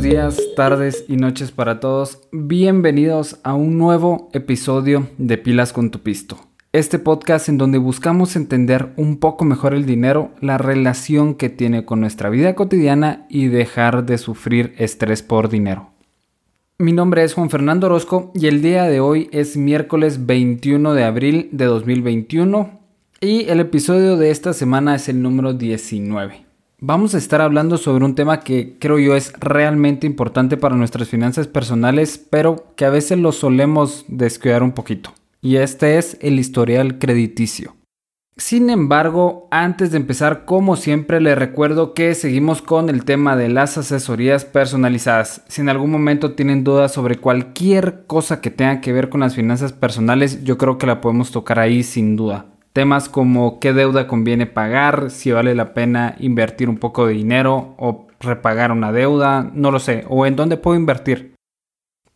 buenos días, tardes y noches para todos. Bienvenidos a un nuevo episodio de Pilas con tu Pisto. Este podcast en donde buscamos entender un poco mejor el dinero, la relación que tiene con nuestra vida cotidiana y dejar de sufrir estrés por dinero. Mi nombre es Juan Fernando Orozco y el día de hoy es miércoles 21 de abril de 2021 y el episodio de esta semana es el número 19 vamos a estar hablando sobre un tema que creo yo es realmente importante para nuestras finanzas personales, pero que a veces lo solemos descuidar un poquito. Y este es el historial crediticio. Sin embargo, antes de empezar, como siempre, le recuerdo que seguimos con el tema de las asesorías personalizadas. Si en algún momento tienen dudas sobre cualquier cosa que tenga que ver con las finanzas personales, yo creo que la podemos tocar ahí sin duda. Temas como qué deuda conviene pagar, si vale la pena invertir un poco de dinero o repagar una deuda, no lo sé, o en dónde puedo invertir.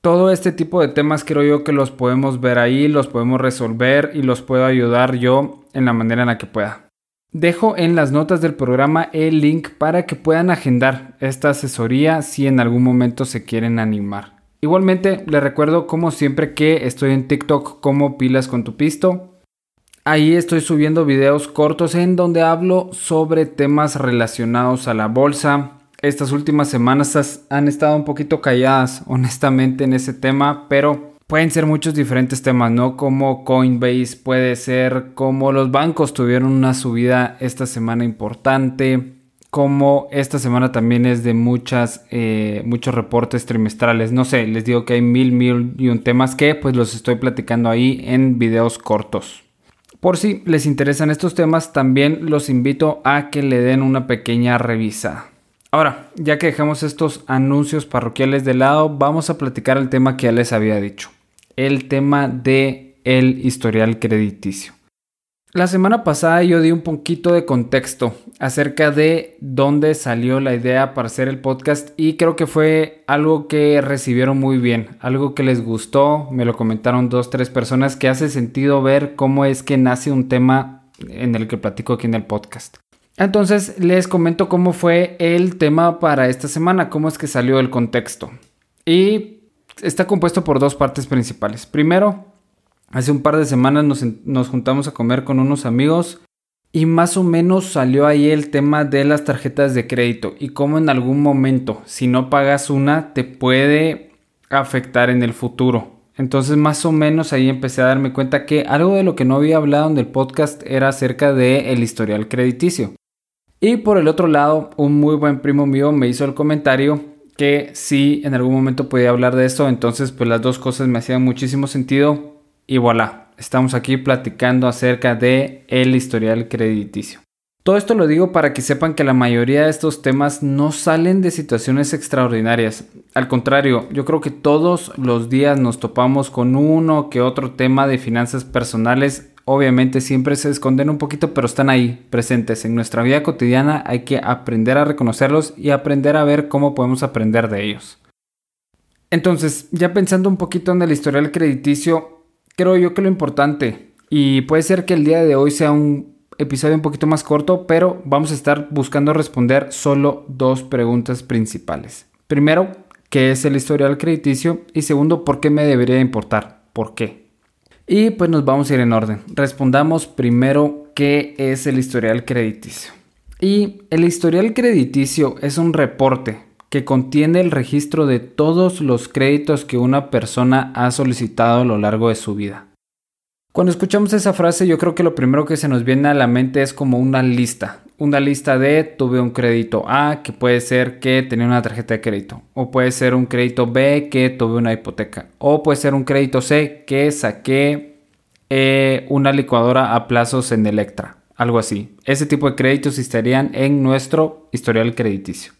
Todo este tipo de temas creo yo que los podemos ver ahí, los podemos resolver y los puedo ayudar yo en la manera en la que pueda. Dejo en las notas del programa el link para que puedan agendar esta asesoría si en algún momento se quieren animar. Igualmente les recuerdo como siempre que estoy en TikTok como pilas con tu pisto. Ahí estoy subiendo videos cortos en donde hablo sobre temas relacionados a la bolsa. Estas últimas semanas han estado un poquito calladas, honestamente, en ese tema, pero pueden ser muchos diferentes temas, ¿no? Como Coinbase, puede ser como los bancos tuvieron una subida esta semana importante, como esta semana también es de muchas, eh, muchos reportes trimestrales. No sé, les digo que hay mil, mil y un temas que pues los estoy platicando ahí en videos cortos. Por si les interesan estos temas, también los invito a que le den una pequeña revisa. Ahora, ya que dejamos estos anuncios parroquiales de lado, vamos a platicar el tema que ya les había dicho. El tema de el historial crediticio. La semana pasada yo di un poquito de contexto acerca de dónde salió la idea para hacer el podcast y creo que fue algo que recibieron muy bien, algo que les gustó, me lo comentaron dos, tres personas que hace sentido ver cómo es que nace un tema en el que platico aquí en el podcast. Entonces les comento cómo fue el tema para esta semana, cómo es que salió el contexto. Y está compuesto por dos partes principales. Primero, Hace un par de semanas nos, juntamos a comer con unos amigos y más o menos salió ahí el tema de las tarjetas de crédito y cómo en algún momento, si no pagas una, te puede afectar en el futuro. Entonces más o menos ahí empecé a darme cuenta que algo de lo que no había hablado en el podcast era acerca del el historial crediticio. Y por el otro lado, un muy buen primo mío me hizo el comentario que si en algún momento podía hablar de esto, entonces pues las dos cosas me hacían muchísimo sentido y voilà, estamos aquí platicando acerca de el historial crediticio. Todo esto lo digo para que sepan que la mayoría de estos temas no salen de situaciones extraordinarias. Al contrario, yo creo que todos los días nos topamos con uno que otro tema de finanzas personales. Obviamente siempre se esconden un poquito, pero están ahí presentes. En nuestra vida cotidiana hay que aprender a reconocerlos y aprender a ver cómo podemos aprender de ellos. Entonces, ya pensando un poquito en el historial crediticio, creo yo que lo importante, y puede ser que el día de hoy sea un episodio un poquito más corto, pero vamos a estar buscando responder solo dos preguntas principales. Primero, ¿qué es el historial crediticio? Y segundo, ¿por qué me debería importar? ¿Por qué? Y pues nos vamos a ir en orden. Respondamos primero qué es el historial crediticio. Y el historial crediticio es un reporte que contiene el registro de todos los créditos que una persona ha solicitado a lo largo de su vida. Cuando escuchamos esa frase yo creo que lo primero que se nos viene a la mente es como una lista. Una lista de tuve un crédito A que puede ser que tenía una tarjeta de crédito. O puede ser un crédito B que tuve una hipoteca. O puede ser un crédito C que saqué eh, una licuadora a plazos en Electra. Algo así. Ese tipo de créditos estarían en nuestro historial crediticio.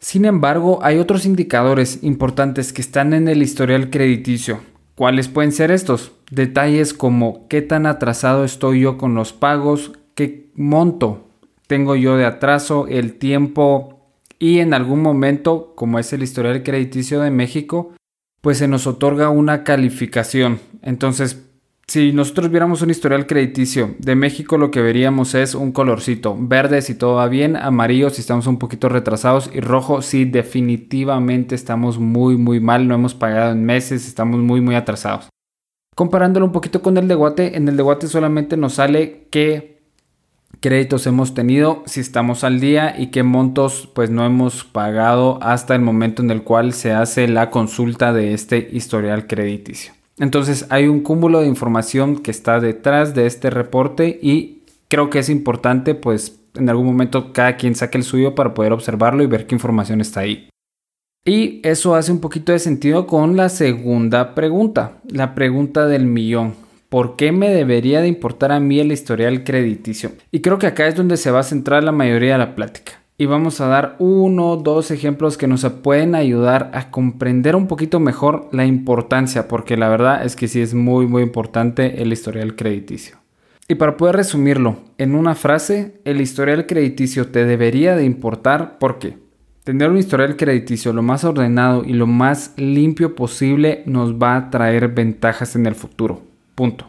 Sin embargo, hay otros indicadores importantes que están en el historial crediticio. ¿Cuáles pueden ser estos? Detalles como qué tan atrasado estoy yo con los pagos, qué monto tengo yo de atraso, el tiempo y en algún momento, como es el historial crediticio de México, pues se nos otorga una calificación. Entonces, Si nosotros viéramos un historial crediticio de México, lo que veríamos es un colorcito verde si todo va bien, amarillo si estamos un poquito retrasados y rojo si definitivamente estamos muy muy mal, no hemos pagado en meses, estamos muy muy atrasados. Comparándolo un poquito con el de Guate, en el de Guate solamente nos sale qué créditos hemos tenido, si estamos al día y qué montos pues no hemos pagado hasta el momento en el cual se hace la consulta de este historial crediticio. Entonces hay un cúmulo de información que está detrás de este reporte y creo que es importante pues en algún momento cada quien saque el suyo para poder observarlo y ver qué información está ahí. Y eso hace un poquito de sentido con la segunda pregunta, la pregunta del millón. ¿Por qué me debería de importar a mí el historial crediticio? Y creo que acá es donde se va a centrar la mayoría de la plática y vamos a dar uno o dos ejemplos que nos pueden ayudar a comprender un poquito mejor la importancia, porque la verdad es que sí es muy muy importante el historial crediticio. Y para poder resumirlo en una frase, el historial crediticio te debería de importar porque tener un historial crediticio lo más ordenado y lo más limpio posible nos va a traer ventajas en el futuro. Punto.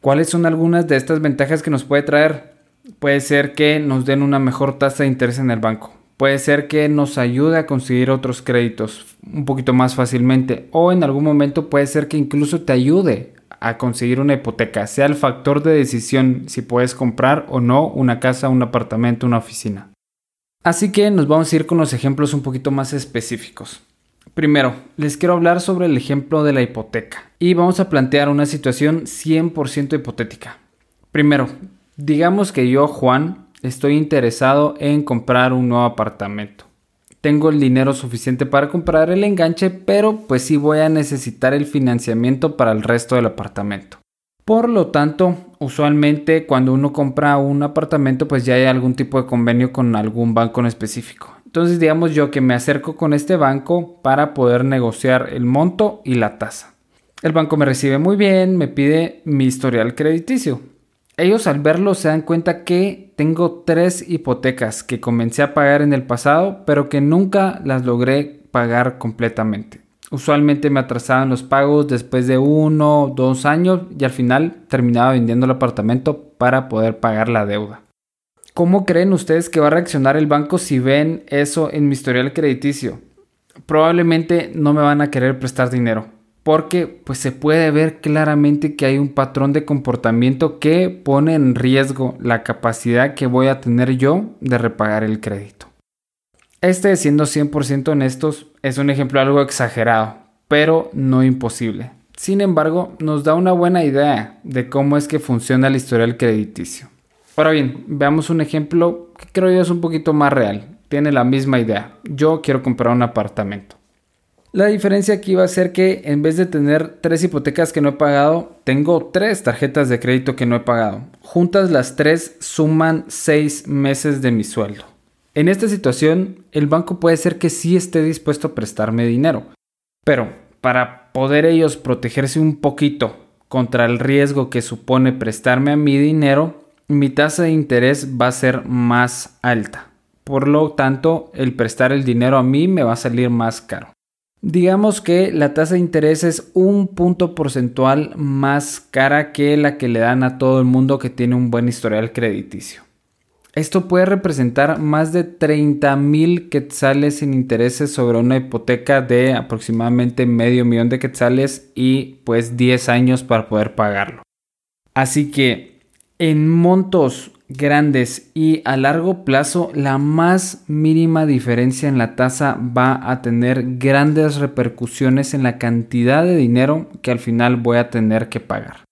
¿Cuáles son algunas de estas ventajas que nos puede traer? Puede ser que nos den una mejor tasa de interés en el banco. Puede ser que nos ayude a conseguir otros créditos un poquito más fácilmente. O en algún momento puede ser que incluso te ayude a conseguir una hipoteca. Sea el factor de decisión si puedes comprar o no una casa, un apartamento, una oficina. Así que nos vamos a ir con los ejemplos un poquito más específicos. Primero, les quiero hablar sobre el ejemplo de la hipoteca y vamos a plantear una situación 100% hipotética. Primero, Digamos que yo, Juan, estoy interesado en comprar un nuevo apartamento. Tengo el dinero suficiente para comprar el enganche, pero pues sí voy a necesitar el financiamiento para el resto del apartamento. Por lo tanto, usualmente cuando uno compra un apartamento, pues ya hay algún tipo de convenio con algún banco en específico. Entonces, digamos yo que me acerco con este banco para poder negociar el monto y la tasa. El banco me recibe muy bien, me pide mi historial crediticio. Ellos al verlo se dan cuenta que tengo tres hipotecas que comencé a pagar en el pasado, pero que nunca las logré pagar completamente. Usualmente me atrasaban los pagos después de uno o dos años y al final terminaba vendiendo el apartamento para poder pagar la deuda. ¿Cómo creen ustedes que va a reaccionar el banco si ven eso en mi historial crediticio? Probablemente no me van a querer prestar dinero porque pues se puede ver claramente que hay un patrón de comportamiento que pone en riesgo la capacidad que voy a tener yo de repagar el crédito. Este, siendo 100% honestos, es un ejemplo algo exagerado, pero no imposible. Sin embargo, nos da una buena idea de cómo es que funciona el historial crediticio. Ahora bien, veamos un ejemplo que creo yo es un poquito más real. Tiene la misma idea. Yo quiero comprar un apartamento. La diferencia aquí va a ser que en vez de tener tres hipotecas que no he pagado, tengo tres tarjetas de crédito que no he pagado. Juntas las tres suman seis meses de mi sueldo. En esta situación, el banco puede ser que sí esté dispuesto a prestarme dinero, pero para poder ellos protegerse un poquito contra el riesgo que supone prestarme a mi dinero, mi tasa de interés va a ser más alta. Por lo tanto, el prestar el dinero a mí me va a salir más caro. Digamos que la tasa de interés es un punto porcentual más cara que la que le dan a todo el mundo que tiene un buen historial crediticio. Esto puede representar más de 30 mil quetzales en intereses sobre una hipoteca de aproximadamente medio millón de quetzales y pues 10 años para poder pagarlo. Así que en montos grandes y a largo plazo la más mínima diferencia en la tasa va a tener grandes repercusiones en la cantidad de dinero que al final voy a tener que pagar.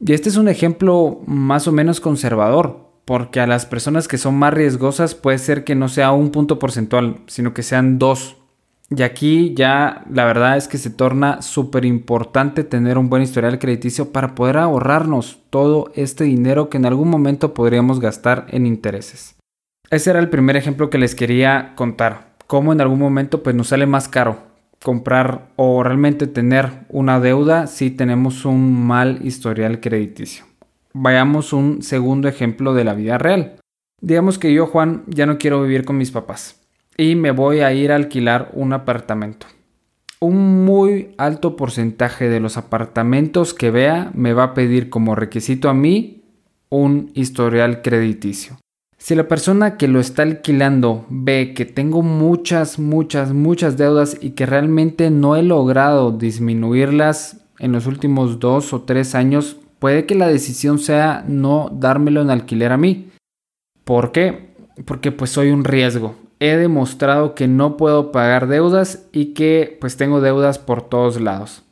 Y este es un ejemplo más o menos conservador, porque a las personas que son más riesgosas puede ser que no sea un punto porcentual, sino que sean dos y aquí ya la verdad es que se torna súper importante tener un buen historial crediticio para poder ahorrarnos todo este dinero que en algún momento podríamos gastar en intereses. Ese era el primer ejemplo que les quería contar. Cómo en algún momento pues nos sale más caro comprar o realmente tener una deuda si tenemos un mal historial crediticio. Vayamos un segundo ejemplo de la vida real. Digamos que yo, Juan, ya no quiero vivir con mis papás y me voy a ir a alquilar un apartamento. un muy alto porcentaje de los apartamentos que vea me va a pedir como requisito a mí un historial crediticio. Si la persona que lo está alquilando ve que tengo muchas, muchas, muchas deudas y que realmente no he logrado disminuirlas en los últimos dos o tres años, puede que la decisión sea no dármelo en alquiler a mí. ¿Por qué? Porque pues soy un riesgo. He demostrado que no puedo pagar deudas y que pues tengo deudas por todos lados.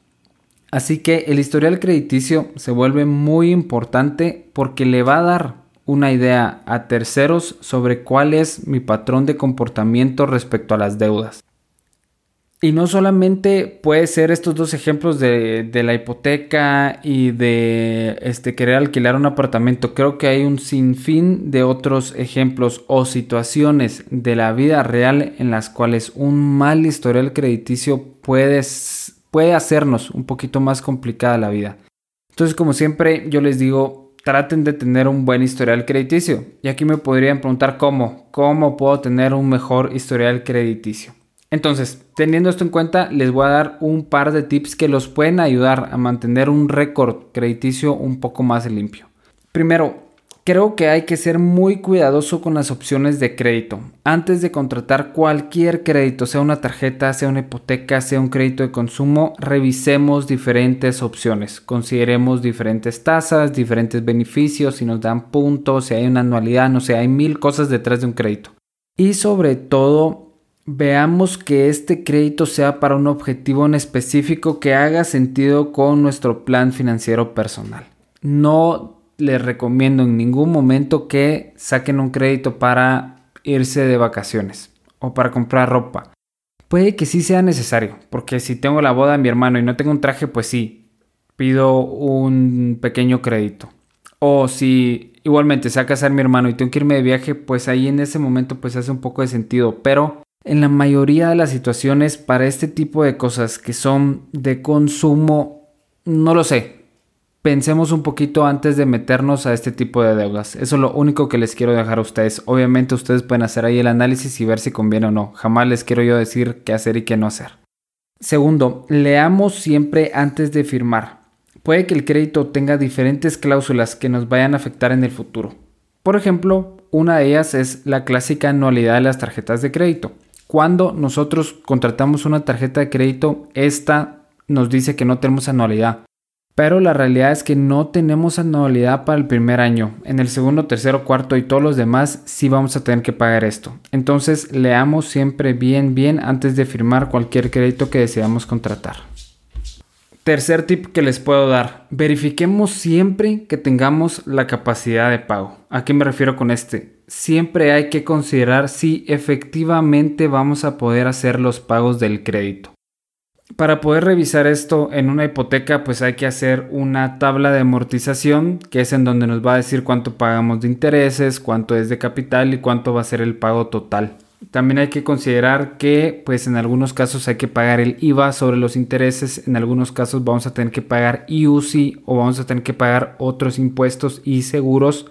Así que el historial crediticio se vuelve muy importante porque le va a dar una idea a terceros sobre cuál es mi patrón de comportamiento respecto a las deudas. Y no solamente puede ser estos dos ejemplos de, la hipoteca y de este, querer alquilar un apartamento. Creo que hay un sinfín de otros ejemplos o situaciones de la vida real en las cuales un mal historial crediticio puede, puede hacernos un poquito más complicada la vida. Entonces, como siempre, yo les digo, traten de tener un buen historial crediticio. Y aquí me podrían preguntar cómo, cómo puedo tener un mejor historial crediticio. Entonces, teniendo esto en cuenta, les voy a dar un par de tips que los pueden ayudar a mantener un récord crediticio un poco más limpio. Primero, Creo que hay que ser muy cuidadoso con las opciones de crédito. Antes de contratar cualquier crédito, sea una tarjeta, sea una hipoteca, sea un crédito de consumo, revisemos diferentes opciones. Consideremos diferentes tasas, diferentes beneficios, si nos dan puntos, si hay una anualidad, no sé, hay mil cosas detrás de un crédito. Y sobre todo, veamos que este crédito sea para un objetivo en específico que haga sentido con nuestro plan financiero personal. No les recomiendo en ningún momento que saquen un crédito para irse de vacaciones o para comprar ropa. Puede que sí sea necesario, porque si tengo la boda de mi hermano y no tengo un traje, pues sí, pido un pequeño crédito. O si igualmente se va a casar mi hermano y tengo que irme de viaje, pues ahí en ese momento pues hace un poco de sentido. Pero en la mayoría de las situaciones para este tipo de cosas que son de consumo, no lo sé, pensemos un poquito antes de meternos a este tipo de deudas. Eso es lo único que les quiero dejar a ustedes. Obviamente ustedes pueden hacer ahí el análisis y ver si conviene o no. Jamás les quiero yo decir qué hacer y qué no hacer. Segundo, leamos siempre antes de firmar. Puede que el crédito tenga diferentes cláusulas que nos vayan a afectar en el futuro. Por ejemplo, una de ellas es la clásica anualidad de las tarjetas de crédito. Cuando nosotros contratamos una tarjeta de crédito, esta nos dice que no tenemos anualidad. Pero la realidad es que no tenemos anualidad para el primer año. En el segundo, tercero, cuarto y todos los demás sí vamos a tener que pagar esto. Entonces leamos siempre bien, bien antes de firmar cualquier crédito que deseamos contratar. Tercer tip que les puedo dar. Verifiquemos siempre que tengamos la capacidad de pago. ¿A qué me refiero con este? Siempre hay que considerar si efectivamente vamos a poder hacer los pagos del crédito. Para poder revisar esto en una hipoteca, pues hay que hacer una tabla de amortización, que es en donde nos va a decir cuánto pagamos de intereses, cuánto es de capital y cuánto va a ser el pago total. También hay que considerar que, pues en algunos casos hay que pagar el IVA sobre los intereses, en algunos casos vamos a tener que pagar IUCI o vamos a tener que pagar otros impuestos y seguros.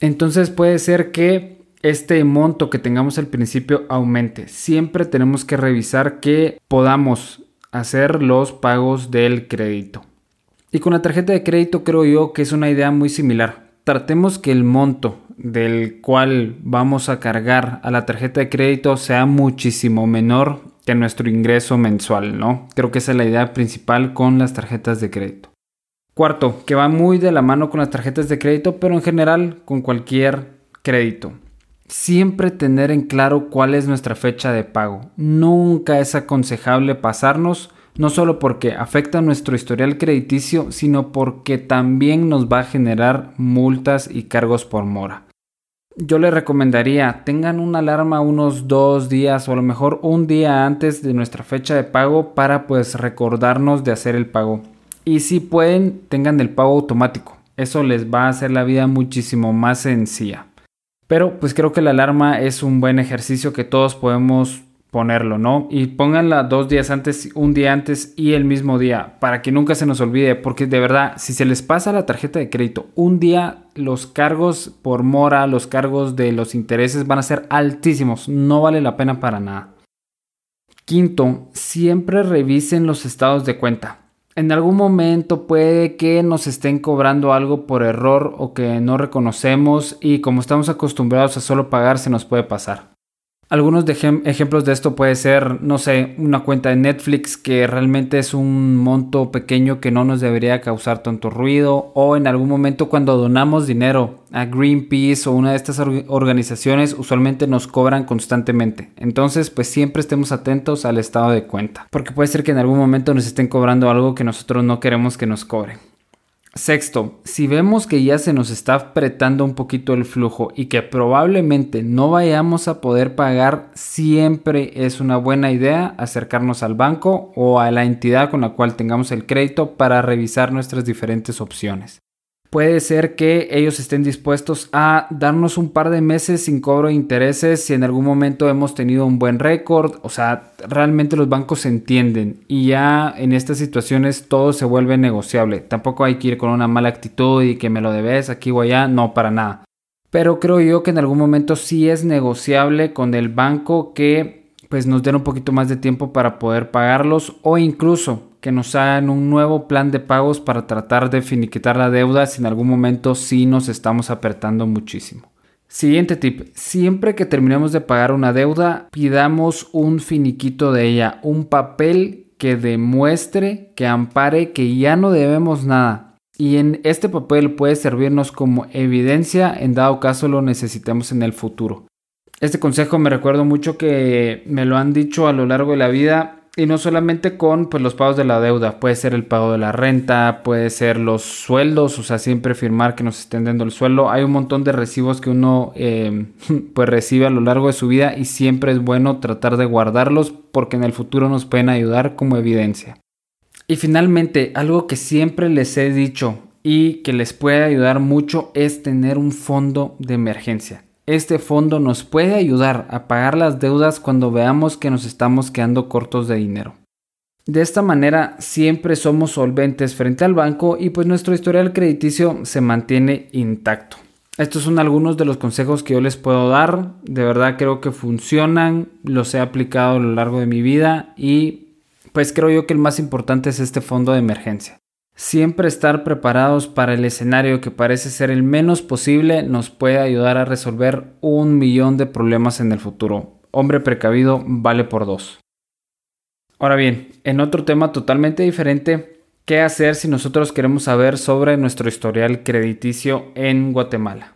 Entonces puede ser que este monto que tengamos al principio aumente. Siempre tenemos que revisar que podamos hacer los pagos del crédito. Y con la tarjeta de crédito creo yo que es una idea muy similar. Tratemos que el monto del cual vamos a cargar a la tarjeta de crédito sea muchísimo menor que nuestro ingreso mensual, ¿no? Creo que esa es la idea principal con las tarjetas de crédito. Cuarto, que va muy de la mano con las tarjetas de crédito, pero en general con cualquier crédito siempre tener en claro cuál es nuestra fecha de pago. Nunca es aconsejable pasarnos, no solo porque afecta nuestro historial crediticio, sino porque también nos va a generar multas y cargos por mora. Yo les recomendaría tengan una alarma unos dos días o a lo mejor un día antes de nuestra fecha de pago para pues recordarnos de hacer el pago. Y si pueden, tengan el pago automático. Eso les va a hacer la vida muchísimo más sencilla. Pero pues creo que la alarma es un buen ejercicio que todos podemos ponerlo, ¿no? Y pónganla dos días antes, un día antes y el mismo día, para que nunca se nos olvide, porque de verdad, si se les pasa la tarjeta de crédito un día, los cargos por mora, los cargos de los intereses van a ser altísimos, no vale la pena para nada. Quinto, siempre revisen los estados de cuenta. En algún momento puede que nos estén cobrando algo por error o que no reconocemos y como estamos acostumbrados a solo pagar se nos puede pasar. Algunos ejemplos de esto puede ser, no sé, una cuenta de Netflix que realmente es un monto pequeño que no nos debería causar tanto ruido o en algún momento cuando donamos dinero a Greenpeace o una de estas organizaciones usualmente nos cobran constantemente. Entonces pues siempre estemos atentos al estado de cuenta porque puede ser que en algún momento nos estén cobrando algo que nosotros no queremos que nos cobren. Sexto, si vemos que ya se nos está apretando un poquito el flujo y que probablemente no vayamos a poder pagar, siempre es una buena idea acercarnos al banco o a la entidad con la cual tengamos el crédito para revisar nuestras diferentes opciones puede ser que ellos estén dispuestos a darnos un par de meses sin cobro de intereses si en algún momento hemos tenido un buen récord. O sea, realmente los bancos se entienden y ya en estas situaciones todo se vuelve negociable. Tampoco hay que ir con una mala actitud y que me lo debes aquí o allá, no para nada. Pero creo yo que en algún momento sí es negociable con el banco que pues nos den un poquito más de tiempo para poder pagarlos o incluso que nos hagan un nuevo plan de pagos para tratar de finiquitar la deuda si en algún momento sí nos estamos apretando muchísimo. Siguiente tip, siempre que terminemos de pagar una deuda, pidamos un finiquito de ella, un papel que demuestre, que ampare que ya no debemos nada. Y en este papel puede servirnos como evidencia en dado caso lo necesitemos en el futuro. Este consejo me recuerdo mucho que me lo han dicho a lo largo de la vida y no solamente con pues, los pagos de la deuda, puede ser el pago de la renta, puede ser los sueldos, o sea, siempre firmar que nos estén dando el sueldo. Hay un montón de recibos que uno eh, pues recibe a lo largo de su vida y siempre es bueno tratar de guardarlos porque en el futuro nos pueden ayudar como evidencia. Y finalmente, algo que siempre les he dicho y que les puede ayudar mucho es tener un fondo de emergencia. Este fondo nos puede ayudar a pagar las deudas cuando veamos que nos estamos quedando cortos de dinero. De esta manera siempre somos solventes frente al banco y pues nuestro historial crediticio se mantiene intacto. Estos son algunos de los consejos que yo les puedo dar. De verdad creo que funcionan, los he aplicado a lo largo de mi vida y pues creo yo que el más importante es este fondo de emergencia. Siempre estar preparados para el escenario que parece ser el menos posible nos puede ayudar a resolver un millón de problemas en el futuro. Hombre precavido vale por dos. Ahora bien, en otro tema totalmente diferente, ¿qué hacer si nosotros queremos saber sobre nuestro historial crediticio en Guatemala?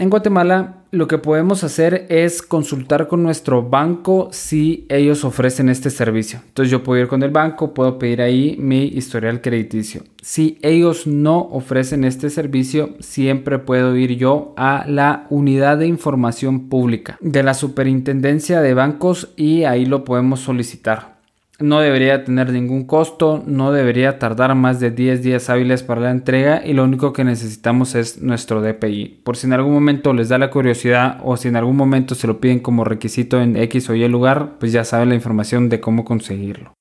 En Guatemala lo que podemos hacer es consultar con nuestro banco si ellos ofrecen este servicio. Entonces yo puedo ir con el banco, puedo pedir ahí mi historial crediticio. Si ellos no ofrecen este servicio, siempre puedo ir yo a la unidad de información pública de la superintendencia de bancos y ahí lo podemos solicitar no debería tener ningún costo, no debería tardar más de 10 días hábiles para la entrega y lo único que necesitamos es nuestro DPI. Por si en algún momento les da la curiosidad o si en algún momento se lo piden como requisito en X o Y lugar, pues ya saben la información de cómo conseguirlo.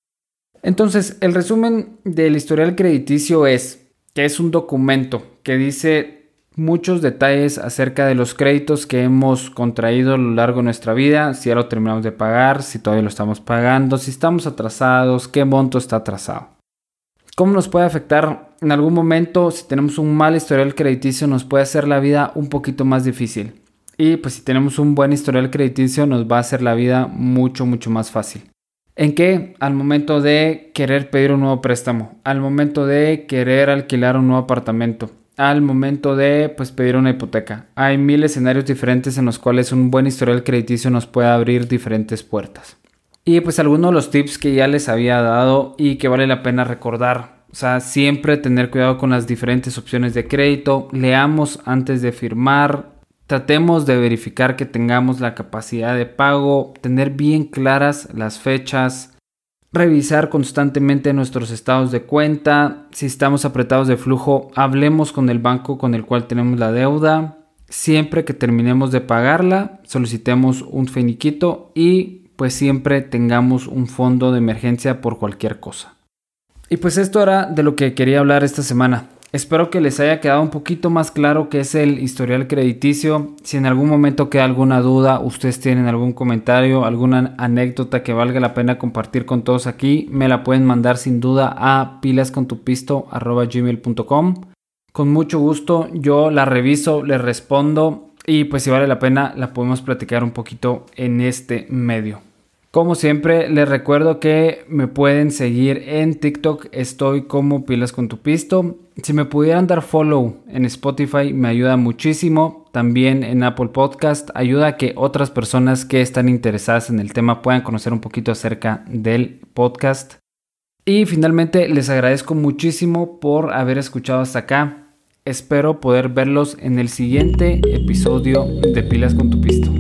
Entonces, el resumen del historial crediticio es que es un documento que dice muchos detalles acerca de los créditos que hemos contraído a lo largo de nuestra vida, si ya lo terminamos de pagar, si todavía lo estamos pagando, si estamos atrasados, qué monto está atrasado. ¿Cómo nos puede afectar en algún momento si tenemos un mal historial crediticio nos puede hacer la vida un poquito más difícil? Y pues si tenemos un buen historial crediticio nos va a hacer la vida mucho mucho más fácil. ¿En qué? Al momento de querer pedir un nuevo préstamo, al momento de querer alquilar un nuevo apartamento, al momento de pues, pedir una hipoteca. Hay mil escenarios diferentes en los cuales un buen historial crediticio nos puede abrir diferentes puertas. Y pues algunos de los tips que ya les había dado y que vale la pena recordar. O sea, siempre tener cuidado con las diferentes opciones de crédito. Leamos antes de firmar. Tratemos de verificar que tengamos la capacidad de pago. Tener bien claras las fechas revisar constantemente nuestros estados de cuenta, si estamos apretados de flujo, hablemos con el banco con el cual tenemos la deuda, siempre que terminemos de pagarla, solicitemos un finiquito y pues siempre tengamos un fondo de emergencia por cualquier cosa. Y pues esto era de lo que quería hablar esta semana. Espero que les haya quedado un poquito más claro qué es el historial crediticio. Si en algún momento queda alguna duda, ustedes tienen algún comentario, alguna anécdota que valga la pena compartir con todos aquí, me la pueden mandar sin duda a pilascontupisto.gmail.com. Con mucho gusto yo la reviso, les respondo y pues si vale la pena la podemos platicar un poquito en este medio. Como siempre, les recuerdo que me pueden seguir en TikTok, estoy como pilas con tu pisto. Si me pudieran dar follow en Spotify me ayuda muchísimo. También en Apple Podcast ayuda a que otras personas que están interesadas en el tema puedan conocer un poquito acerca del podcast. Y finalmente les agradezco muchísimo por haber escuchado hasta acá. Espero poder verlos en el siguiente episodio de Pilas con tu Pisto.